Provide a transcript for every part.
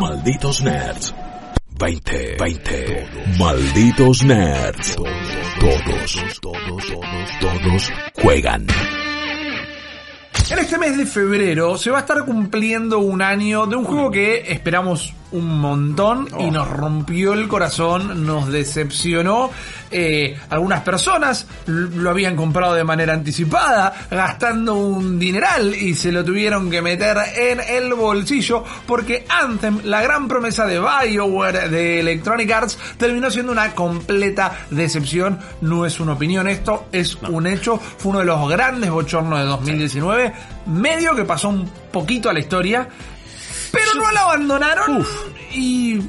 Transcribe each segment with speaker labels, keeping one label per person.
Speaker 1: Malditos Nerds. 20, 20. Malditos Nerds. Todos, todos, todos, todos juegan.
Speaker 2: En este mes de febrero se va a estar cumpliendo un año de un juego que esperamos un montón y nos rompió el corazón, nos decepcionó. Eh, algunas personas lo habían comprado de manera anticipada, gastando un dineral y se lo tuvieron que meter en el bolsillo porque Anthem, la gran promesa de BioWare de Electronic Arts, terminó siendo una completa decepción. No es una opinión esto, es un hecho. Fue uno de los grandes bochornos de 2019, medio que pasó un poquito a la historia pero no la abandonaron y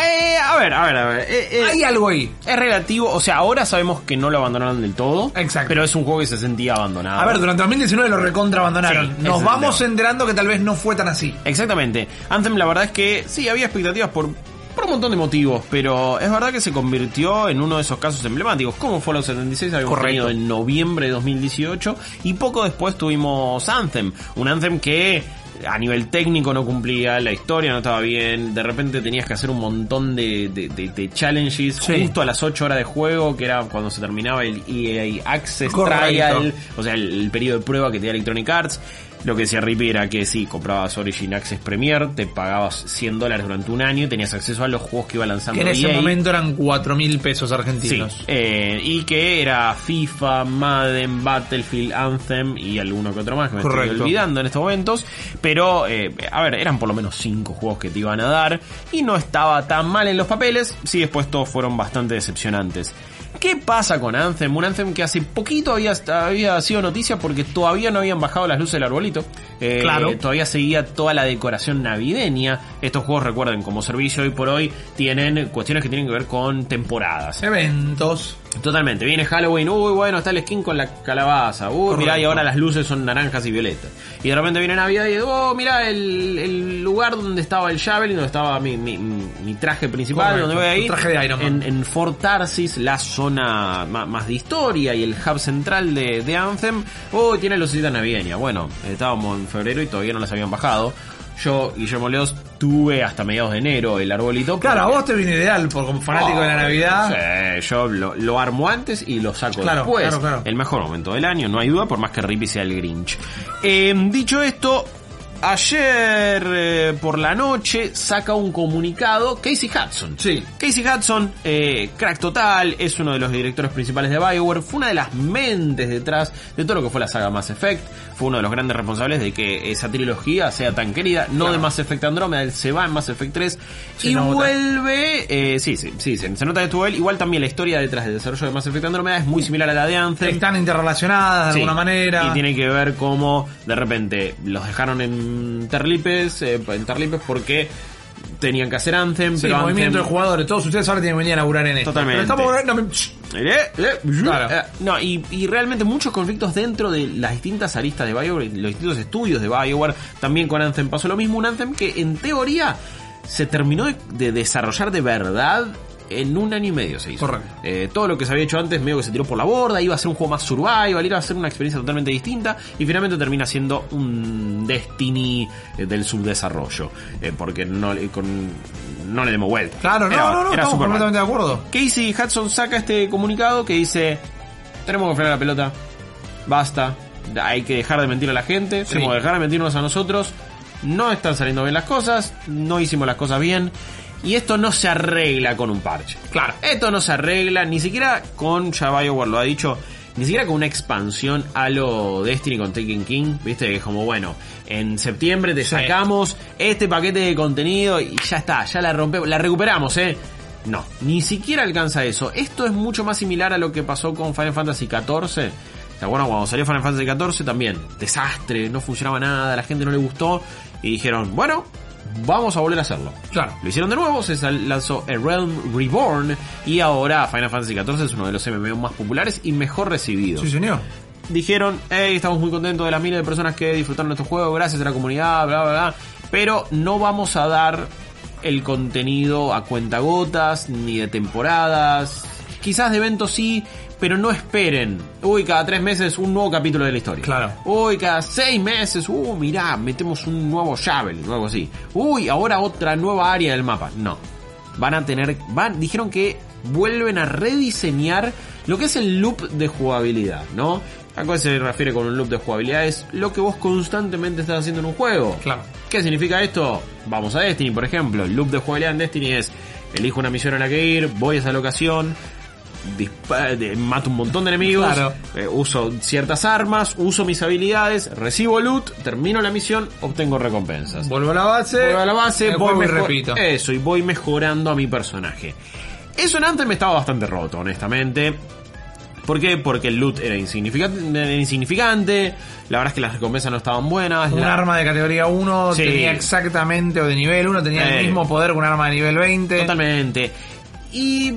Speaker 3: eh, a ver, a ver, a ver. Eh, eh,
Speaker 2: hay algo ahí.
Speaker 3: Es relativo, o sea, ahora sabemos que no lo abandonaron del todo.
Speaker 2: Exacto.
Speaker 3: Pero es un juego que se sentía abandonado.
Speaker 2: A ver, durante 2019 lo recontra abandonaron.
Speaker 3: Sí,
Speaker 2: Nos vamos enterando que tal vez no fue tan así.
Speaker 3: Exactamente. Anthem, la verdad es que sí, había expectativas por, por un montón de motivos, pero es verdad que se convirtió en uno de esos casos emblemáticos. Como Fallout 76 habíamos
Speaker 2: Correcto.
Speaker 3: tenido en noviembre de 2018 y poco después tuvimos Anthem. Un Anthem que a nivel técnico no cumplía, la historia no estaba bien, de repente tenías que hacer un montón de, de- de- de challenges
Speaker 2: Sí.
Speaker 3: justo a las 8 horas de juego, que era cuando se terminaba el EA Access
Speaker 2: Correcto.
Speaker 3: Trial, o sea, el, el periodo de prueba que te da Electronic Arts. Lo que decía Rippy era que sí, comprabas Origin Access Premier, te pagabas 100 dólares durante un año y tenías acceso a los juegos que iba lanzando
Speaker 2: Que en ese
Speaker 3: EA.
Speaker 2: momento eran 4 mil pesos
Speaker 3: Sí,
Speaker 2: argentinos.
Speaker 3: eh, y que era FIFA, Madden, Battlefield, Anthem y alguno que otro más que me
Speaker 2: Correcto.
Speaker 3: estoy olvidando en estos momentos. Pero, eh, a ver, eran por lo menos 5 juegos que te iban a dar y no estaba tan mal en los papeles. Sí, después todos fueron bastante decepcionantes. ¿Qué pasa con Anthem? Un Anthem que hace poquito había, había sido noticia porque todavía no habían bajado las luces del arbolito. Eh,
Speaker 2: Claro.
Speaker 3: Todavía seguía toda la decoración navideña. Estos juegos, recuerden, como servicio hoy por hoy, tienen cuestiones que tienen que ver con temporadas.
Speaker 2: Eventos.
Speaker 3: Totalmente, viene Halloween, uy, bueno, está el skin con la calabaza, uy, mirá, y ahora las luces son naranjas y violetas. Y de repente viene Navidad y, oh, mirá, el, el lugar donde estaba el Javelin, donde estaba mi, mi, mi traje principal,
Speaker 2: Correcto,
Speaker 3: donde voy a ir.
Speaker 2: traje de Iron Man.
Speaker 3: En, en Fort Tarsis, la zona ma- más, de historia y el hub central de, de Anthem, oh, tiene lucecitas navideñas. Bueno, estábamos en febrero y todavía no las habían bajado. Yo, Guillermo Leos, tuve hasta mediados de enero el arbolito.
Speaker 2: Claro, a vos te viene ideal por como fanático de la Navidad.
Speaker 3: Sí, yo lo, lo armo antes y lo saco
Speaker 2: Claro,
Speaker 3: después.
Speaker 2: claro, claro.
Speaker 3: El mejor momento del año, no hay duda, por más que Rippy sea el Grinch. Eh, dicho esto, ayer eh, por la noche saca un comunicado Casey Hudson.
Speaker 2: Sí.
Speaker 3: Casey Hudson, eh, crack total, es uno de los directores principales de Bioware, fue una de las mentes detrás de todo lo que fue la saga Mass Effect, fue uno de los grandes responsables de que esa trilogía sea tan querida, no
Speaker 2: Claro.
Speaker 3: de Mass Effect Andromeda, él se va en Mass Effect 3
Speaker 2: Se
Speaker 3: y
Speaker 2: nota.
Speaker 3: vuelve, eh, sí, sí, sí, se, se nota que estuvo él, igual también la historia detrás del desarrollo de Mass Effect Andromeda es muy similar a la de Anthem.
Speaker 2: Están interrelacionadas de
Speaker 3: Sí,
Speaker 2: alguna manera.
Speaker 3: Y tiene que ver cómo de repente los dejaron en Terlipes, eh, en Terlipes porque tenían que hacer Anthem,
Speaker 2: Sí,
Speaker 3: pero
Speaker 2: movimiento
Speaker 3: Anthem-
Speaker 2: de jugadores. Todos ustedes ahora tienen que venir a laburar en esto.
Speaker 3: Totalmente.
Speaker 2: Pero estamos... no
Speaker 3: Eh,
Speaker 2: Claro.
Speaker 3: No, y, y realmente muchos conflictos dentro de las distintas aristas de Bioware, los distintos estudios de Bioware. También con Anthem pasó lo mismo. Un Anthem que en teoría se terminó de, de desarrollar de verdad en un año y medio se hizo.
Speaker 2: Correcto.
Speaker 3: Eh, todo lo que se había hecho antes medio que se tiró por la borda, iba a ser un juego más survival, iba a ser una experiencia totalmente distinta y finalmente termina siendo un Destiny eh, del subdesarrollo. Eh, porque no, le- con, no le demos vuelta.
Speaker 2: Claro, no,
Speaker 3: Era-
Speaker 2: no, no, estamos
Speaker 3: Superman.
Speaker 2: completamente de acuerdo.
Speaker 3: Casey Hudson saca este comunicado que dice, tenemos que frenar la pelota, basta, hay que dejar de mentir a la gente,
Speaker 2: Sí.
Speaker 3: tenemos que dejar de mentirnos a nosotros, no están saliendo bien las cosas, no hicimos las cosas bien. Y esto no se arregla con un parche.
Speaker 2: Claro.
Speaker 3: Esto no se arregla ni siquiera con, ya BioWare lo ha dicho, ni siquiera con una expansión a lo Destiny con Taken King. Viste que es como, bueno, en septiembre te
Speaker 2: Sí.
Speaker 3: sacamos este paquete de contenido y ya está, ya la rompemos, la recuperamos, eh. No, ni siquiera alcanza eso. Esto es mucho más similar a lo que pasó con Final Fantasy XIV. ¿Te acuerdas cuando salió Final Fantasy XIV? También, desastre, no funcionaba nada, a la gente no le gustó. Y dijeron, bueno, vamos a volver a hacerlo.
Speaker 2: Claro.
Speaker 3: Lo hicieron de nuevo, se lanzó A Realm Reborn y ahora Final Fantasy XIV es uno de los MMO más populares y mejor recibidos.
Speaker 2: Sí, señor.
Speaker 3: Dijeron, hey, estamos muy contentos de las miles de personas que disfrutaron nuestro juego, gracias a la comunidad, bla, bla, bla, pero no vamos a dar el contenido a cuentagotas, ni de temporadas, quizás de eventos sí, pero no esperen. Uy, cada tres meses un nuevo capítulo de la historia.
Speaker 2: Claro.
Speaker 3: Uy, cada seis meses, uh, mirá, metemos un nuevo Javelin, o algo así. Uy, ahora otra nueva área del mapa. No. Van a tener, van, dijeron que vuelven a rediseñar lo que es el loop de jugabilidad, ¿no? ¿A cuál se refiere con un loop de jugabilidad? Es lo que vos constantemente estás haciendo en un juego.
Speaker 2: Claro.
Speaker 3: ¿Qué significa esto? Vamos a Destiny, por ejemplo. El loop de jugabilidad en Destiny es, elijo una misión en la que ir, voy a esa locación, mato un montón de enemigos,
Speaker 2: Claro.
Speaker 3: eh, uso ciertas armas, uso mis habilidades, recibo loot, termino la misión, obtengo recompensas.
Speaker 2: Vuelvo a la base.
Speaker 3: Vuelvo a la base, voy
Speaker 2: juego y
Speaker 3: mejo-
Speaker 2: repito.
Speaker 3: Eso, y voy mejorando a mi personaje. Eso en Anthem estaba bastante roto, honestamente. ¿Por qué? Porque el loot era insignificante, era insignificante la verdad es que las recompensas no estaban buenas.
Speaker 2: Un
Speaker 3: la-
Speaker 2: arma de categoría 1
Speaker 3: Sí.
Speaker 2: tenía exactamente, o de nivel 1, tenía
Speaker 3: Eh.
Speaker 2: el mismo poder que un arma de nivel 20.
Speaker 3: Totalmente. Y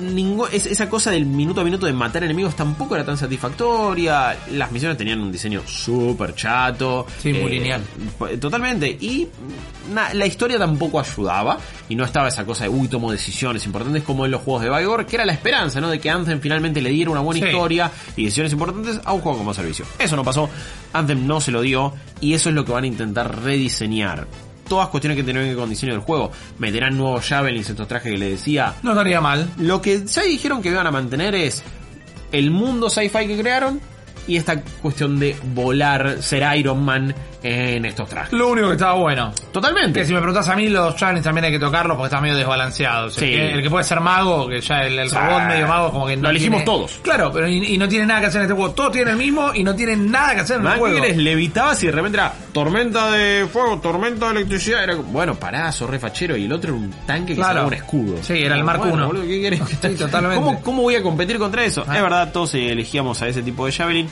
Speaker 3: eh, ningú- es- esa cosa del minuto a minuto de matar enemigos tampoco era tan satisfactoria. Las misiones tenían un diseño súper chato.
Speaker 2: Sí, muy lineal.
Speaker 3: p- Totalmente. Y na- la historia tampoco ayudaba. Y no estaba esa cosa de, uy, tomo decisiones importantes como en los juegos de Vigor, que era la esperanza, ¿no? De que Anthem finalmente le diera una buena
Speaker 2: Sí.
Speaker 3: historia y decisiones importantes a un juego como servicio. Eso no pasó. Anthem no se lo dio. Y eso es lo que van a intentar rediseñar. Todas cuestiones que tienen que ver con diseño del juego. Meterán nuevos javelins, estos trajes que le decía.
Speaker 2: No estaría mal.
Speaker 3: Lo que ya dijeron que iban a mantener es el mundo sci-fi que crearon y esta cuestión de volar, ser Iron Man en estos trajes.
Speaker 2: Lo único que estaba bueno.
Speaker 3: Totalmente.
Speaker 2: Que si me preguntas a mí, los challenges también hay que tocarlos porque están medio desbalanceados.
Speaker 3: Sí.
Speaker 2: El, que, el que puede ser mago, que ya el, el robot medio mago, como que no
Speaker 3: Lo elegimos
Speaker 2: tiene-
Speaker 3: todos.
Speaker 2: Claro, pero y, y no tiene nada que hacer en este juego. Todos tienen el mismo y no tienen nada que hacer en el juego.
Speaker 3: querés, levitabas y de repente era tormenta de fuego, tormenta de electricidad. Era bueno, pará, sos re fachero. Y el otro era un tanque que
Speaker 2: Claro.
Speaker 3: un escudo.
Speaker 2: Sí, era el Mark
Speaker 3: bueno,
Speaker 2: I.
Speaker 3: boludo, ¿qué querés?
Speaker 2: Sí, totalmente.
Speaker 3: ¿Cómo, ¿Cómo voy a competir contra eso?
Speaker 2: Ah.
Speaker 3: Es verdad, todos eh, elegíamos a ese tipo de Javelin.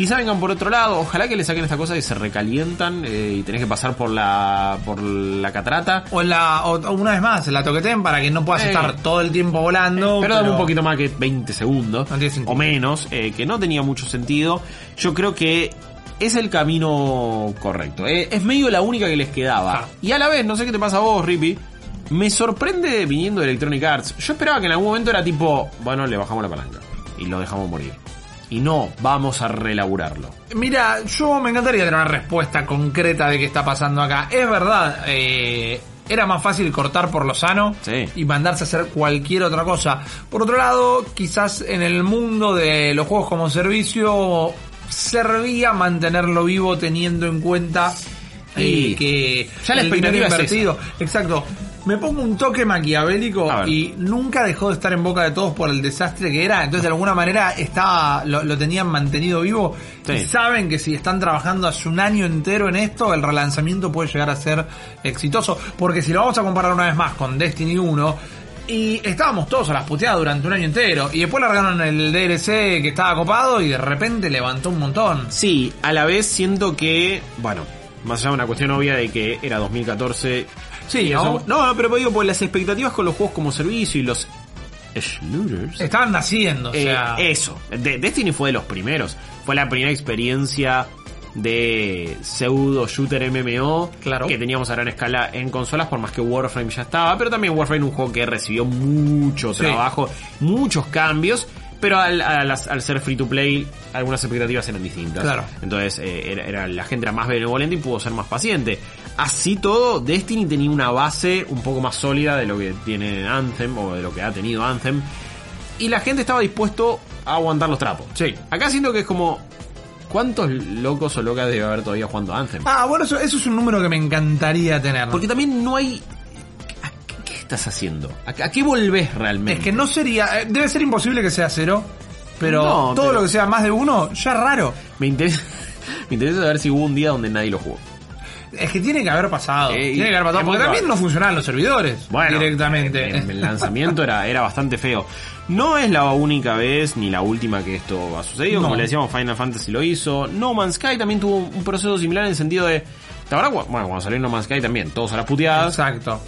Speaker 3: Quizá vengan por otro lado, ojalá que le saquen esta cosa y se recalientan eh, y tenés que pasar por la por la catarata.
Speaker 2: O, la, o una vez más, la toqueten para que no puedas
Speaker 3: Eh.
Speaker 2: estar todo el tiempo volando.
Speaker 3: Pero dame un poquito más que 20 segundos.
Speaker 2: No tiene sentido.
Speaker 3: o menos, eh, que no tenía mucho sentido. Yo creo que es el camino correcto. eh, es medio la única que les quedaba.
Speaker 2: Claro.
Speaker 3: Y a la vez, no sé qué te pasa a vos, Rippy. Me sorprende viniendo de Electronic Arts. Yo esperaba que en algún momento era tipo, bueno, le bajamos la palanca. Y lo dejamos morir. Y no, vamos a relaburarlo.
Speaker 2: Mira, yo me encantaría tener una respuesta concreta de qué está pasando acá. Es verdad, eh, era más fácil cortar por lo sano
Speaker 3: Sí.
Speaker 2: y mandarse a hacer cualquier otra cosa. Por otro lado, quizás en el mundo de los juegos como servicio servía mantenerlo vivo teniendo en cuenta
Speaker 3: Y
Speaker 2: que
Speaker 3: ya la expectativa es
Speaker 2: invertido. Exacto. Me pongo un toque maquiavélico y nunca dejó de estar en boca de todos por el desastre que era. Entonces, de alguna manera, estaba, lo, lo tenían mantenido vivo.
Speaker 3: Sí.
Speaker 2: Y saben que si están trabajando hace un año entero en esto, el relanzamiento puede llegar a ser exitoso. Porque si lo vamos a comparar una vez más con Destiny 1, y estábamos todos a las puteadas durante un año entero. Y después largaron el DLC que estaba copado y de repente levantó un montón.
Speaker 3: Sí, a la vez siento que, bueno, más allá de una cuestión obvia de que era 2014.
Speaker 2: Sí, ¿no?
Speaker 3: eso- no, pero digo, pues las expectativas con los juegos como servicio y los shooters.
Speaker 2: Estaban naciendo, o
Speaker 3: eh,
Speaker 2: sea.
Speaker 3: eso, De- Destiny fue de los primeros. Fue la primera experiencia de pseudo shooter MMO
Speaker 2: Claro.
Speaker 3: que teníamos a gran escala en consolas, por más que Warframe ya estaba, pero también Warframe un juego que recibió mucho
Speaker 2: Sí.
Speaker 3: trabajo, muchos cambios, pero al, al- al ser free to play, algunas expectativas eran distintas.
Speaker 2: Claro.
Speaker 3: Entonces eh, era, era- la gente era más benevolente y pudo ser más paciente. Así todo, Destiny tenía una base un poco más sólida de lo que tiene Anthem o de lo que ha tenido Anthem. Y la gente estaba dispuesto a aguantar los trapos.
Speaker 2: Sí.
Speaker 3: Acá siento que es como. ¿Cuántos locos o locas debe haber todavía jugando Anthem?
Speaker 2: Ah, bueno, eso, eso es un número que me encantaría tener.
Speaker 3: Porque también no hay. ¿A qué, qué estás haciendo? ¿A, a qué volvés realmente?
Speaker 2: Es que no sería. eh, Debe ser imposible que sea cero. Pero
Speaker 3: No,
Speaker 2: todo
Speaker 3: pero-
Speaker 2: lo que sea más de uno, ya es raro.
Speaker 3: Me interesa. Me interesa saber si hubo un día donde nadie lo jugó.
Speaker 2: Es que tiene que haber pasado.
Speaker 3: Eh,
Speaker 2: tiene que haber pasado. Porque también no funcionaban los servidores.
Speaker 3: Bueno,
Speaker 2: directamente.
Speaker 3: en- en el lanzamiento era, era bastante feo. No es la única vez ni la última que esto ha sucedido. Como le decíamos, Final Fantasy lo hizo. No Man's Sky también tuvo un proceso similar en el sentido de. Bueno, cuando salió No Man's Sky también, todos a las puteadas.
Speaker 2: Exacto.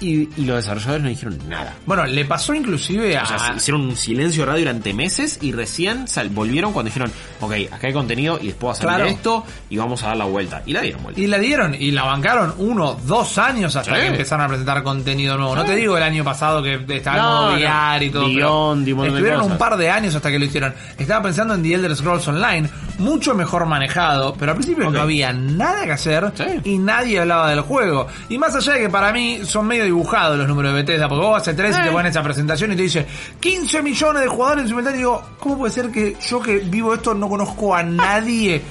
Speaker 3: Y, y los desarrolladores no dijeron nada.
Speaker 2: Bueno, le pasó inclusive a...
Speaker 3: O sea, hicieron un silencio radio durante meses y recién sal- volvieron cuando dijeron, ok, acá hay contenido y después salir
Speaker 2: Claro.
Speaker 3: esto y vamos a dar la vuelta. Y la dieron vuelta.
Speaker 2: Y la dieron, y la bancaron uno, dos años hasta
Speaker 3: Sí.
Speaker 2: que empezaron a presentar contenido nuevo. No te digo el año pasado que estaba en
Speaker 3: No,
Speaker 2: modo
Speaker 3: no.
Speaker 2: Y todo.
Speaker 3: Beyond y
Speaker 2: estuvieron un par de años hasta que lo hicieron. Estaba pensando en The Elder Scrolls Online, mucho mejor manejado, pero al principio no había nada que hacer
Speaker 3: Sí.
Speaker 2: y nadie hablaba del juego. Y más allá de que para mí son medio dibujados los números de Bethesda, porque vos haces tres y
Speaker 3: Eh.
Speaker 2: te ponen esa presentación y te dice 15 millones de jugadores en simultáneo. Y digo, ¿cómo puede ser que yo que vivo esto no conozco a nadie?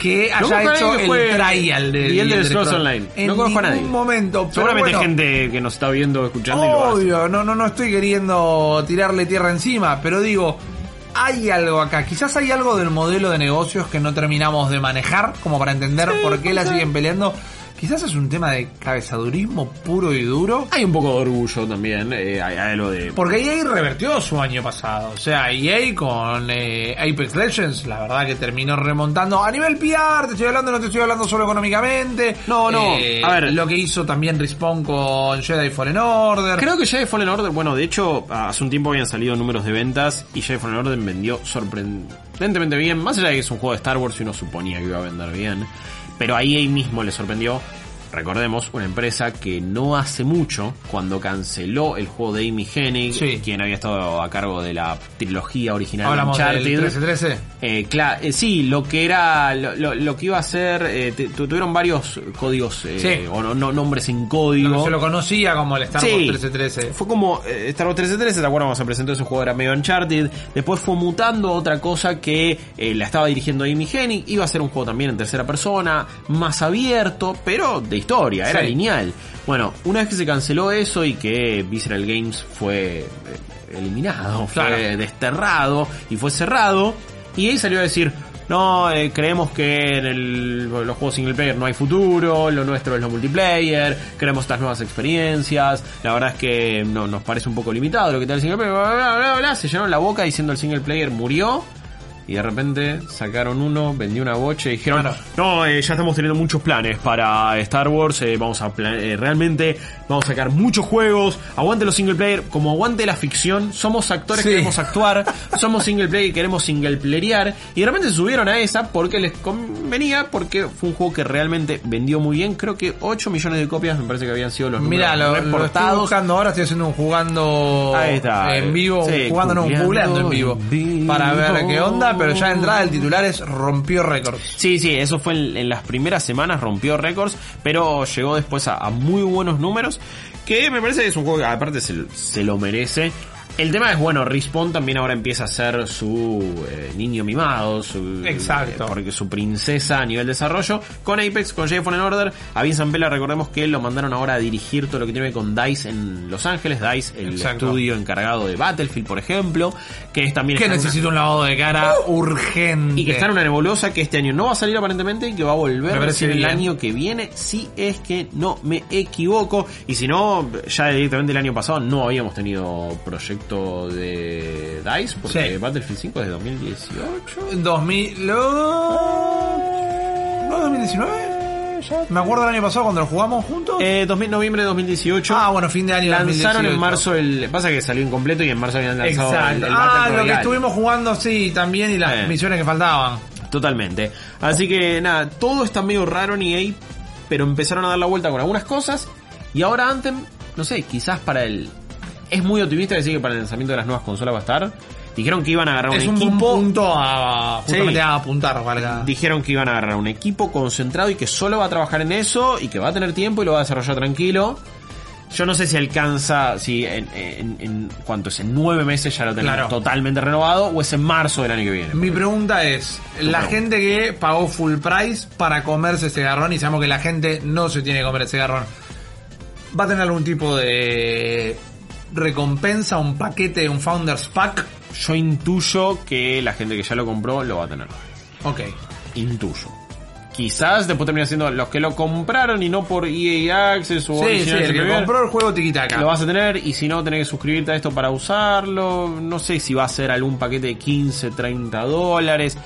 Speaker 2: Que haya hecho
Speaker 3: que
Speaker 2: el trial de
Speaker 3: The Elder Scrolls Online.
Speaker 2: En
Speaker 3: No conozco a
Speaker 2: ningún
Speaker 3: nadie.
Speaker 2: momento. pero
Speaker 3: Seguramente
Speaker 2: bueno,
Speaker 3: hay gente que nos está viendo, escuchando y lo hace.
Speaker 2: Obvio, no, no, no estoy queriendo tirarle tierra encima, pero digo, hay algo acá. Quizás hay algo del modelo de negocios que no terminamos de manejar, como para entender
Speaker 3: Sí,
Speaker 2: por qué la siguen peleando. Quizás es un tema de cabezadurismo puro y duro.
Speaker 3: Hay un poco de orgullo también, eh, hay, algo de...
Speaker 2: Porque EA revertió su año pasado. O sea, EA con eh, Apex Legends, la verdad que terminó remontando a nivel PR. Te estoy hablando, no te estoy hablando solo económicamente.
Speaker 3: No, no,
Speaker 2: Eh,
Speaker 3: a ver.
Speaker 2: Lo que hizo también Respawn con Jedi Fallen Order.
Speaker 3: Creo que Jedi Fallen Order, bueno, de hecho, hace un tiempo habían salido números de ventas y Jedi Fallen Order vendió sorprendentemente bien, más allá de que es un juego de Star Wars y uno suponía que iba a vender bien, pero ahí ahí mismo le sorprendió. Recordemos, una empresa que no hace mucho, cuando canceló el juego de Amy Hennig,
Speaker 2: Sí.
Speaker 3: quien había estado a cargo de la trilogía original de
Speaker 2: Hablamos del
Speaker 3: Uncharted.
Speaker 2: 1313.
Speaker 3: Eh, cla- eh, sí, lo que era, lo, lo- lo que iba a ser, eh, tuvieron varios códigos, eh,
Speaker 2: Sí.
Speaker 3: o no, no- nombres en código.
Speaker 2: Se lo conocía como el Star Wars
Speaker 3: Sí.
Speaker 2: 1313.
Speaker 3: Fue como eh, Star Wars 1313, ¿te acuerdas? Cuando se presentó ese juego era medio Uncharted. Después fue mutando a otra cosa que eh, la estaba dirigiendo Amy Hennig. Iba a ser un juego también en tercera persona, más abierto, pero de historia, era lineal. Bueno, una vez que se canceló eso y que Visceral Games fue eh, eliminado, fue desterrado y fue cerrado, y ahí salió a decir. No, eh, creemos que en el- los juegos single player no hay futuro, lo nuestro es lo multiplayer, queremos estas nuevas experiencias, la verdad es que no, nos parece un poco limitado lo que tal el single player, bla, bla, bla, bla, se llenaron la boca diciendo el single player murió, y de repente sacaron uno, vendió una boche y dijeron,
Speaker 2: Claro.
Speaker 3: no, eh, ya estamos teniendo muchos planes para Star Wars, eh, vamos a eh, realmente vamos a sacar muchos juegos, aguante los single player, como aguante la ficción, somos actores
Speaker 2: Sí.
Speaker 3: que queremos actuar, somos single player y queremos single playear, y de repente se subieron a esa porque les convenía, porque fue un juego que realmente vendió muy bien, creo que 8 millones de copias me parece que habían sido los
Speaker 2: Mira, lo, lo estoy
Speaker 3: reportados.
Speaker 2: buscando ahora, estoy haciendo un jugando
Speaker 3: Ahí está.
Speaker 2: en vivo,
Speaker 3: Sí,
Speaker 2: jugando no,
Speaker 3: googleando
Speaker 2: googleando en vivo,
Speaker 3: en vivo.
Speaker 2: para ver qué onda, pero ya de entrada el titular es rompió récords.
Speaker 3: Sí, sí, eso fue en, en las primeras semanas, rompió récords, pero llegó después a, a muy buenos números, que me parece que es un juego que aparte se, se lo merece. El tema es, bueno, Respawn también ahora empieza a ser su eh, niño mimado, su,
Speaker 2: Exacto.
Speaker 3: eh, porque su princesa a nivel desarrollo, con Apex, con Jay Fallen Order, a Vincent Pela recordemos que lo mandaron ahora a dirigir todo lo que tiene que ver con DICE en Los Ángeles, DICE, el
Speaker 2: Exacto.
Speaker 3: estudio encargado de Battlefield, por ejemplo, que es también...
Speaker 2: Que
Speaker 3: una-
Speaker 2: necesita un lavado de cara urgente.
Speaker 3: y que está en una nebulosa que este año no va a salir aparentemente y que va a volver recién el año que viene, si es que no me equivoco. Y si no, ya directamente el año pasado no habíamos tenido proyecto de DICE, porque
Speaker 2: Sí.
Speaker 3: Battlefield 5 es de 2018.
Speaker 2: 2000... lo- ¿No 2019? Me acuerdo el año pasado cuando lo jugamos juntos.
Speaker 3: Eh, 2000, noviembre de 2018.
Speaker 2: ah, bueno, fin de año
Speaker 3: Lanzaron
Speaker 2: 2018.
Speaker 3: en marzo el. Pasa que salió incompleto y en marzo habían lanzado el,
Speaker 2: Exacto.
Speaker 3: el
Speaker 2: ah,
Speaker 3: Battle
Speaker 2: lo que estuvimos jugando, sí, también, y las
Speaker 3: Eh.
Speaker 2: misiones que faltaban.
Speaker 3: Totalmente. Así que nada, todo está medio raro en EA, pero empezaron a dar la vuelta con algunas cosas. Y ahora Anthem, no sé, quizás para el... Es muy optimista decir que para el lanzamiento de las nuevas consolas va a estar. Dijeron que iban a agarrar un
Speaker 2: Es un buen
Speaker 3: equipo...
Speaker 2: punto a justamente
Speaker 3: Sí.
Speaker 2: a apuntar, valga.
Speaker 3: Dijeron que iban a agarrar un equipo concentrado y que solo va a trabajar en eso y que va a tener tiempo y lo va a desarrollar tranquilo. Yo no sé si alcanza, si en, en, en cuánto es, en nueve meses ya lo tenemos
Speaker 2: Claro.
Speaker 3: totalmente renovado o es en marzo del año que viene.
Speaker 2: Mi pregunta es, la
Speaker 3: pregunta.
Speaker 2: gente que pagó full price para comerse ese garrón y sabemos que la gente no se tiene que comer ese garrón, ¿va a tener algún tipo de recompensa, un paquete, un Founders Pack?
Speaker 3: Yo intuyo que la gente que ya lo compró lo va a tener.
Speaker 2: Ok.
Speaker 3: Intuyo. Quizás después termina siendo los que lo compraron y no por EA Access o
Speaker 2: Sí, sí,
Speaker 3: Original
Speaker 2: el que compró el juego tiquitaca.
Speaker 3: Lo vas a tener y si no tenés que suscribirte a esto para usarlo. No sé si va a ser algún paquete de 15, 30 dólares.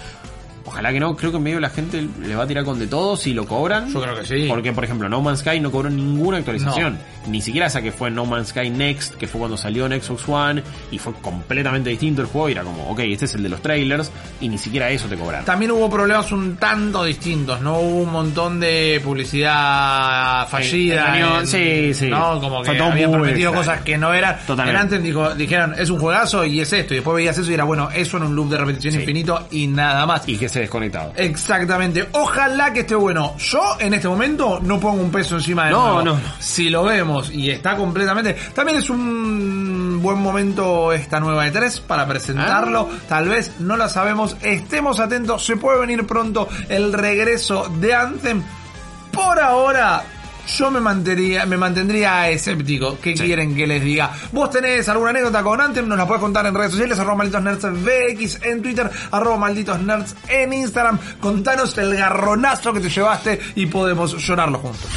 Speaker 3: Ojalá que no, creo que en medio la gente le va a tirar con de todo si lo cobran.
Speaker 2: Yo creo que sí.
Speaker 3: Porque, por ejemplo, No Man's Sky no cobró ninguna actualización. Ni siquiera esa que fue No Man's Sky Next, que fue cuando salió en Xbox One, y fue completamente distinto el juego, y era como, ok, este es el de los trailers, y ni siquiera eso te cobraron.
Speaker 2: También hubo problemas un tanto distintos, ¿no? Hubo un montón de publicidad fallida. en-
Speaker 3: sí, sí.
Speaker 2: ¿no? Como que habían prometido
Speaker 3: extraño.
Speaker 2: cosas que no eran.
Speaker 3: Totalmente.
Speaker 2: En antes dijo- dijeron, es un juegazo y es esto. Y después veías eso y era, bueno, eso en un loop de repetición
Speaker 3: Sí.
Speaker 2: infinito y nada más.
Speaker 3: Y que se desconectado.
Speaker 2: Exactamente. Ojalá que esté bueno. Yo en este momento no pongo un peso encima de
Speaker 3: No, no, no.
Speaker 2: Si lo vemos y está completamente. También es un buen momento esta nueva E3 para presentarlo.
Speaker 3: Ah.
Speaker 2: Tal vez no la sabemos. Estemos atentos. Se puede venir pronto el regreso de Anthem. Por ahora. Yo me mantendría, me mantendría escéptico. ¿Qué quieren que les diga? ¿Vos tenés alguna anécdota con Anthem? Nos la puedes contar en redes sociales, arroba malditos nerds VX en Twitter, arroba malditos nerds en Instagram. Contanos el garronazo que te llevaste y podemos llorarlo juntos.